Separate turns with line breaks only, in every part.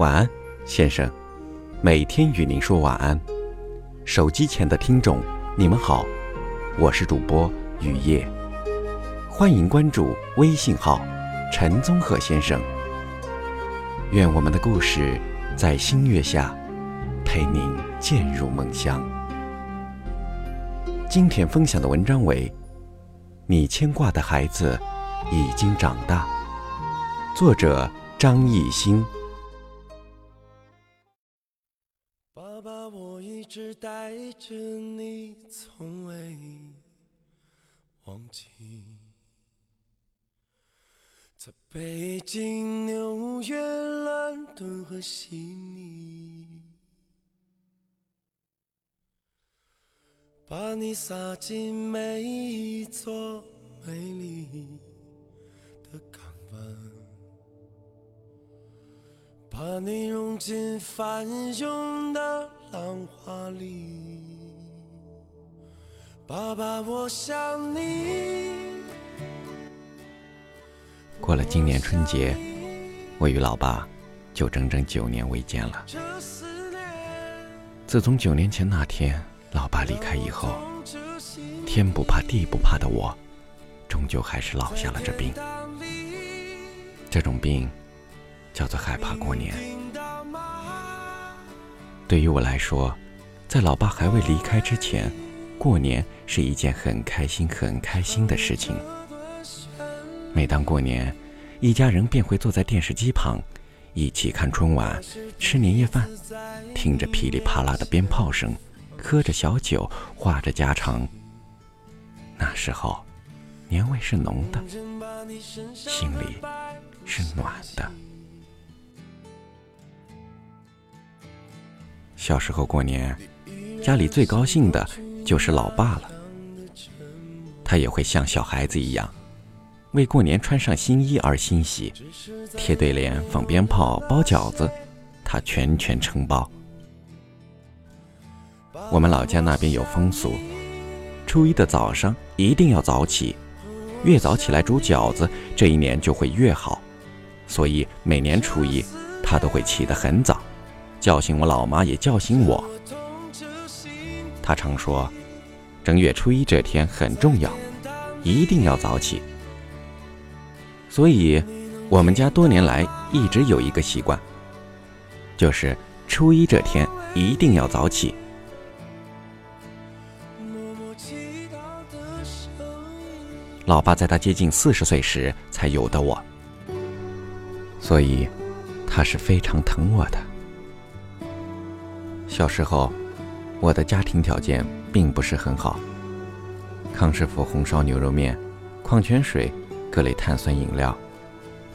晚安，先生。每天与您说晚安。手机前的听众，你们好，我是主播雨夜。欢迎关注微信号“陈宗鹤先生”。愿我们的故事在星月下陪您渐入梦乡。今天分享的文章为《你牵挂的孩子已经长大》，作者张艺兴。
带着你，从未忘记。在北京、纽约、伦敦和悉尼，把你撒进每一座美丽的港湾，把你融进翻涌的浪花里。爸爸，我想你。
过了今年春节，我与老爸就整整九年未见了。自从九年前那天老爸离开以后，天不怕地不怕的我，终究还是落下了这病。这种病叫做害怕过年。对于我来说，在老爸还未离开之前，过年是一件很开心、很开心的事情。每当过年，一家人便会坐在电视机旁，一起看春晚，吃年夜饭，听着噼里啪啦的鞭炮声，喝着小酒，话着家常。那时候，年味是浓的，心里是暖的。小时候过年，家里最高兴的就是老爸了。他也会像小孩子一样，为过年穿上新衣而欣喜，贴对联、放鞭炮、包饺子，他全权承包。我们老家那边有风俗，初一的早上一定要早起，越早起来煮饺子，这一年就会越好。所以每年初一，他都会起得很早，叫醒我老妈，也叫醒我。他常说，正月初一这天很重要，一定要早起。所以，我们家多年来一直有一个习惯，就是初一这天一定要早起。老爸在他接近四十岁时才有的我，所以他是非常疼我的。小时候，我的家庭条件并不是很好，康师傅红烧牛肉面、矿泉水、各类碳酸饮料，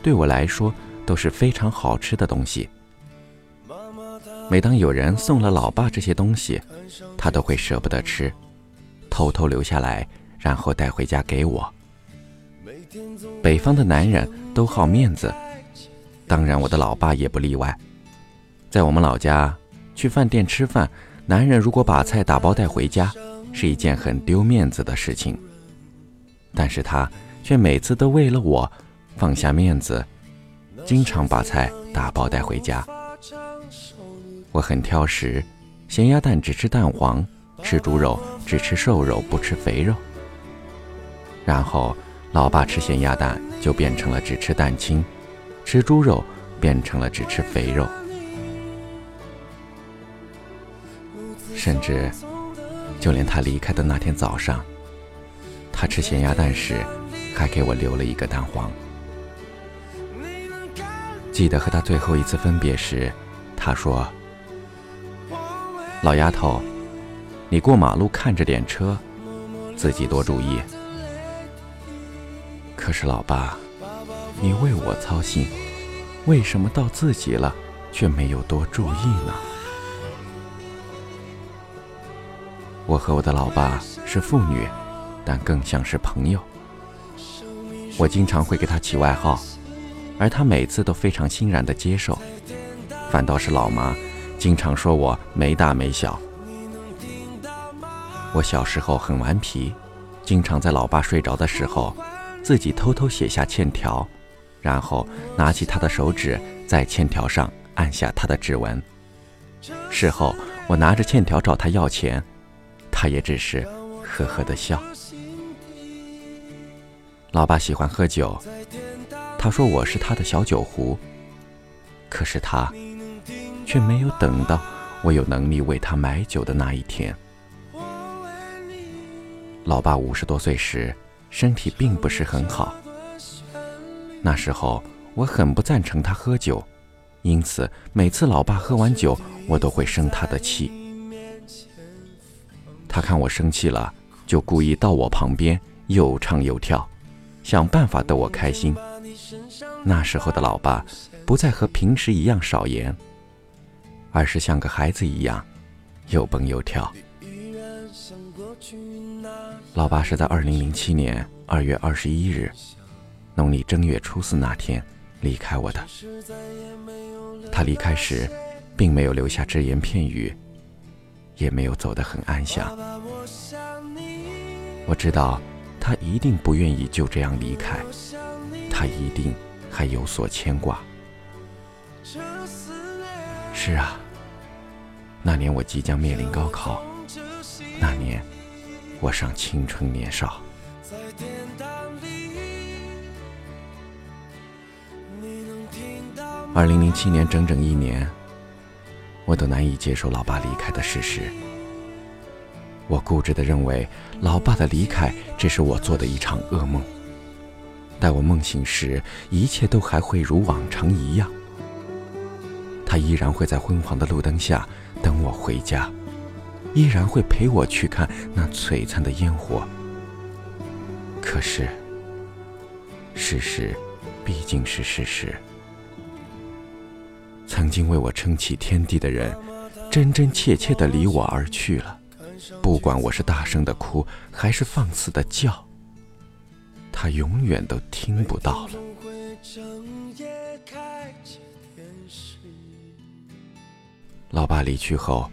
对我来说都是非常好吃的东西。每当有人送了老爸这些东西，他都会舍不得吃，偷偷留下来，然后带回家给我。北方的男人都好面子，当然我的老爸也不例外。在我们老家，去饭店吃饭，男人如果把菜打包带回家，是一件很丢面子的事情。但是他却每次都为了我放下面子，经常把菜打包带回家。我很挑食，咸鸭蛋只吃蛋黄，吃猪肉只吃瘦肉，不吃肥肉。然后，老爸吃咸鸭蛋就变成了只吃蛋清，吃猪肉变成了只吃肥肉，甚至就连他离开的那天早上，他吃咸鸭蛋时还给我留了一个蛋黄。记得和他最后一次分别时，他说：“老丫头，你过马路看着点车，自己多注意。”可是老爸，你为我操心，为什么到自己了却没有多注意呢？我和我的老爸是父女，但更像是朋友。我经常会给他起外号，而他每次都非常欣然地接受。反倒是老妈，经常说我没大没小。我小时候很顽皮，经常在老爸睡着的时候，自己偷偷写下欠条，然后拿起他的手指在欠条上按下他的指纹。事后，我拿着欠条找他要钱，他也只是呵呵的笑。老爸喜欢喝酒，他说我是他的小酒壶，可是他却没有等到我有能力为他买酒的那一天。老爸五十多岁时，身体并不是很好，那时候我很不赞成他喝酒，因此每次老爸喝完酒，我都会生他的气。他看我生气了，就故意到我旁边又唱又跳。想办法逗我开心。那时候的老爸不再和平时一样少言，而是像个孩子一样又蹦又跳。老爸是在二零零七年二月二十一日，农历正月初四那天离开我的。他离开时，并没有留下只言片语，也没有走得很安详。我知道。他一定不愿意就这样离开，他一定还有所牵挂。是啊，那年我即将面临高考，那年我尚青春年少。二零零七年整整一年，我都难以接受老爸离开的事实。我固执地认为，老爸的离开只是我做的一场噩梦。待我梦醒时，一切都还会如往常一样。他依然会在昏黄的路灯下等我回家，依然会陪我去看那璀璨的烟火。可是，事实毕竟是事实。曾经为我撑起天地的人，真真切切地离我而去了。不管我是大声的哭，还是放肆的叫，他永远都听不到了。老爸离去后，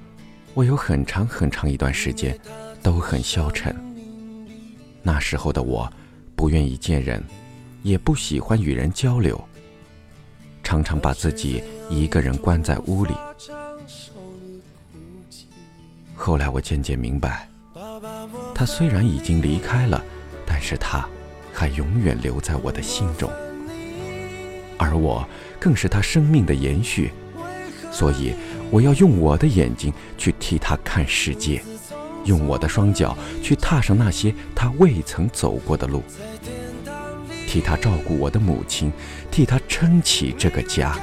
我有很长很长一段时间都很消沉。那时候的我，不愿意见人，也不喜欢与人交流，常常把自己一个人关在屋里。后来我渐渐明白，他虽然已经离开了，但是他还永远留在我的心中，而我更是他生命的延续，所以我要用我的眼睛去替他看世界，用我的双脚去踏上那些他未曾走过的路，替他照顾我的母亲，替他撑起这个家。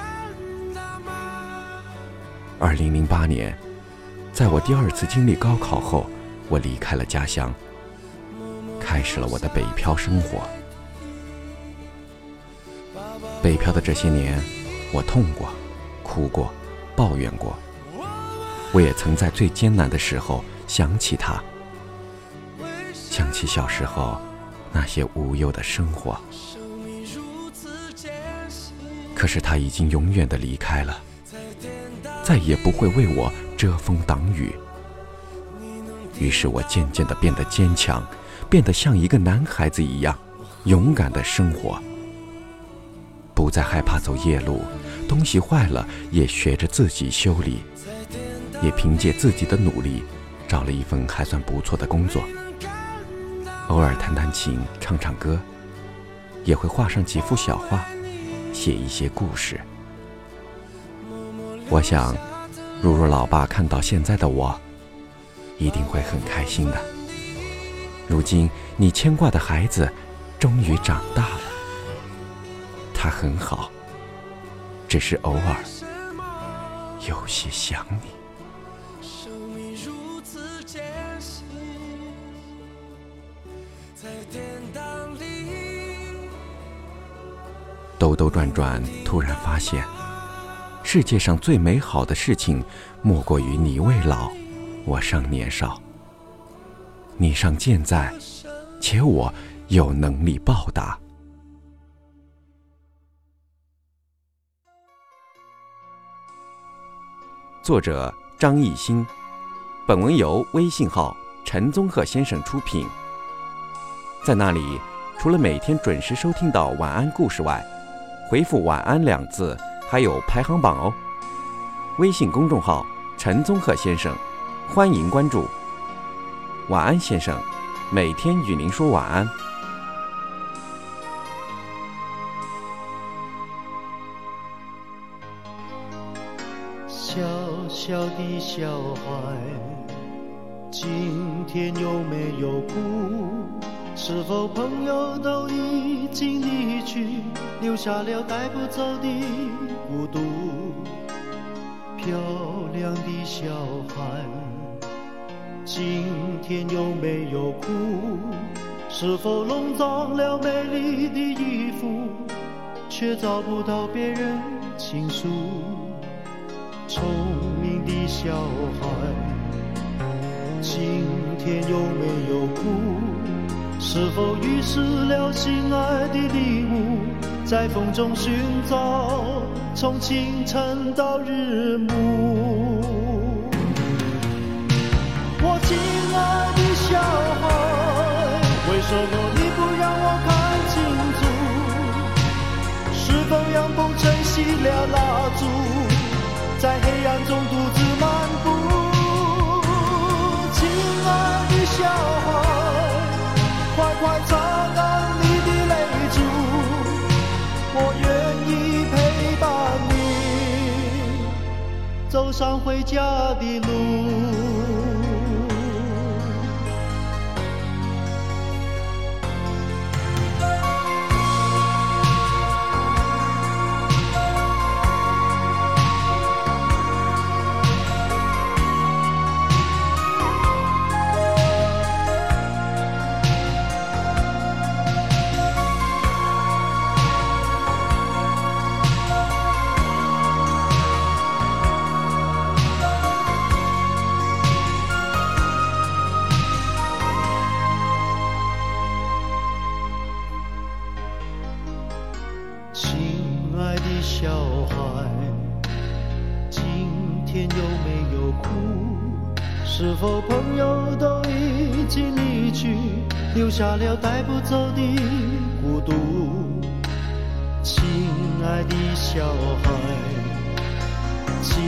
二零零八年。在我第二次经历高考后，我离开了家乡，开始了我的北漂生活。北漂的这些年，我痛过、哭过、抱怨过。我也曾在最艰难的时候想起他，想起小时候那些无忧的生活。可是他已经永远的离开了，再也不会为我。遮风挡雨，于是我渐渐地变得坚强，变得像一个男孩子一样勇敢的生活，不再害怕走夜路，东西坏了也学着自己修理，也凭借自己的努力找了一份还算不错的工作，偶尔弹弹琴，唱唱歌，也会画上几幅小画，写一些故事。我想。如若老爸看到现在的我，一定会很开心的。如今你牵挂的孩子终于长大了，他很好，只是偶尔有些想你。兜兜转转，突然发现。世界上最美好的事情，莫过于你未老，我尚年少。你尚健在，且我有能力报答。作者张艺兴，本文由微信号陈宗鹤先生出品。在那里，除了每天准时收听到晚安故事外，回复“晚安”两字。还有排行榜哦。微信公众号“陈宗鹤先生”，欢迎关注。晚安，先生，每天与您说晚安。
小小的小孩，今天有没有哭？是否朋友都已经离去，留下了带不走的孤独？漂亮的小孩，今天有没有哭？是否弄脏了美丽的衣服，却找不到别人倾诉？聪明的小孩，今天有没有哭？是否遗失了心爱的礼物？在风中寻找，从清晨到日暮。我亲爱的小孩，为什么你不让我看清楚？是否阳光吹熄了蜡烛？在黑暗中独自走上回家的路。小孩，今天有没有哭？是否朋友都已经离去，留下了带不走的孤独？亲爱的小孩，今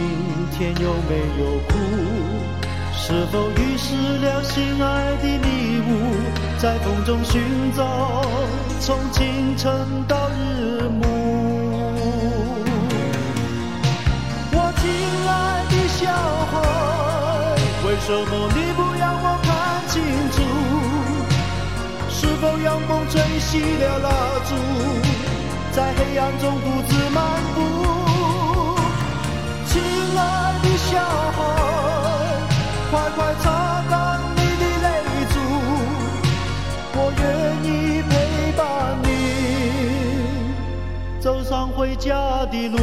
天有没有哭？是否遗失了心爱的礼物？在风中寻找，从清晨到日暮。为什么你不让我看清楚？是否阳光吹熄了蜡烛，在黑暗中独自漫步？亲爱的小孩，快快擦干你的泪珠，我愿意陪伴你走上回家的路。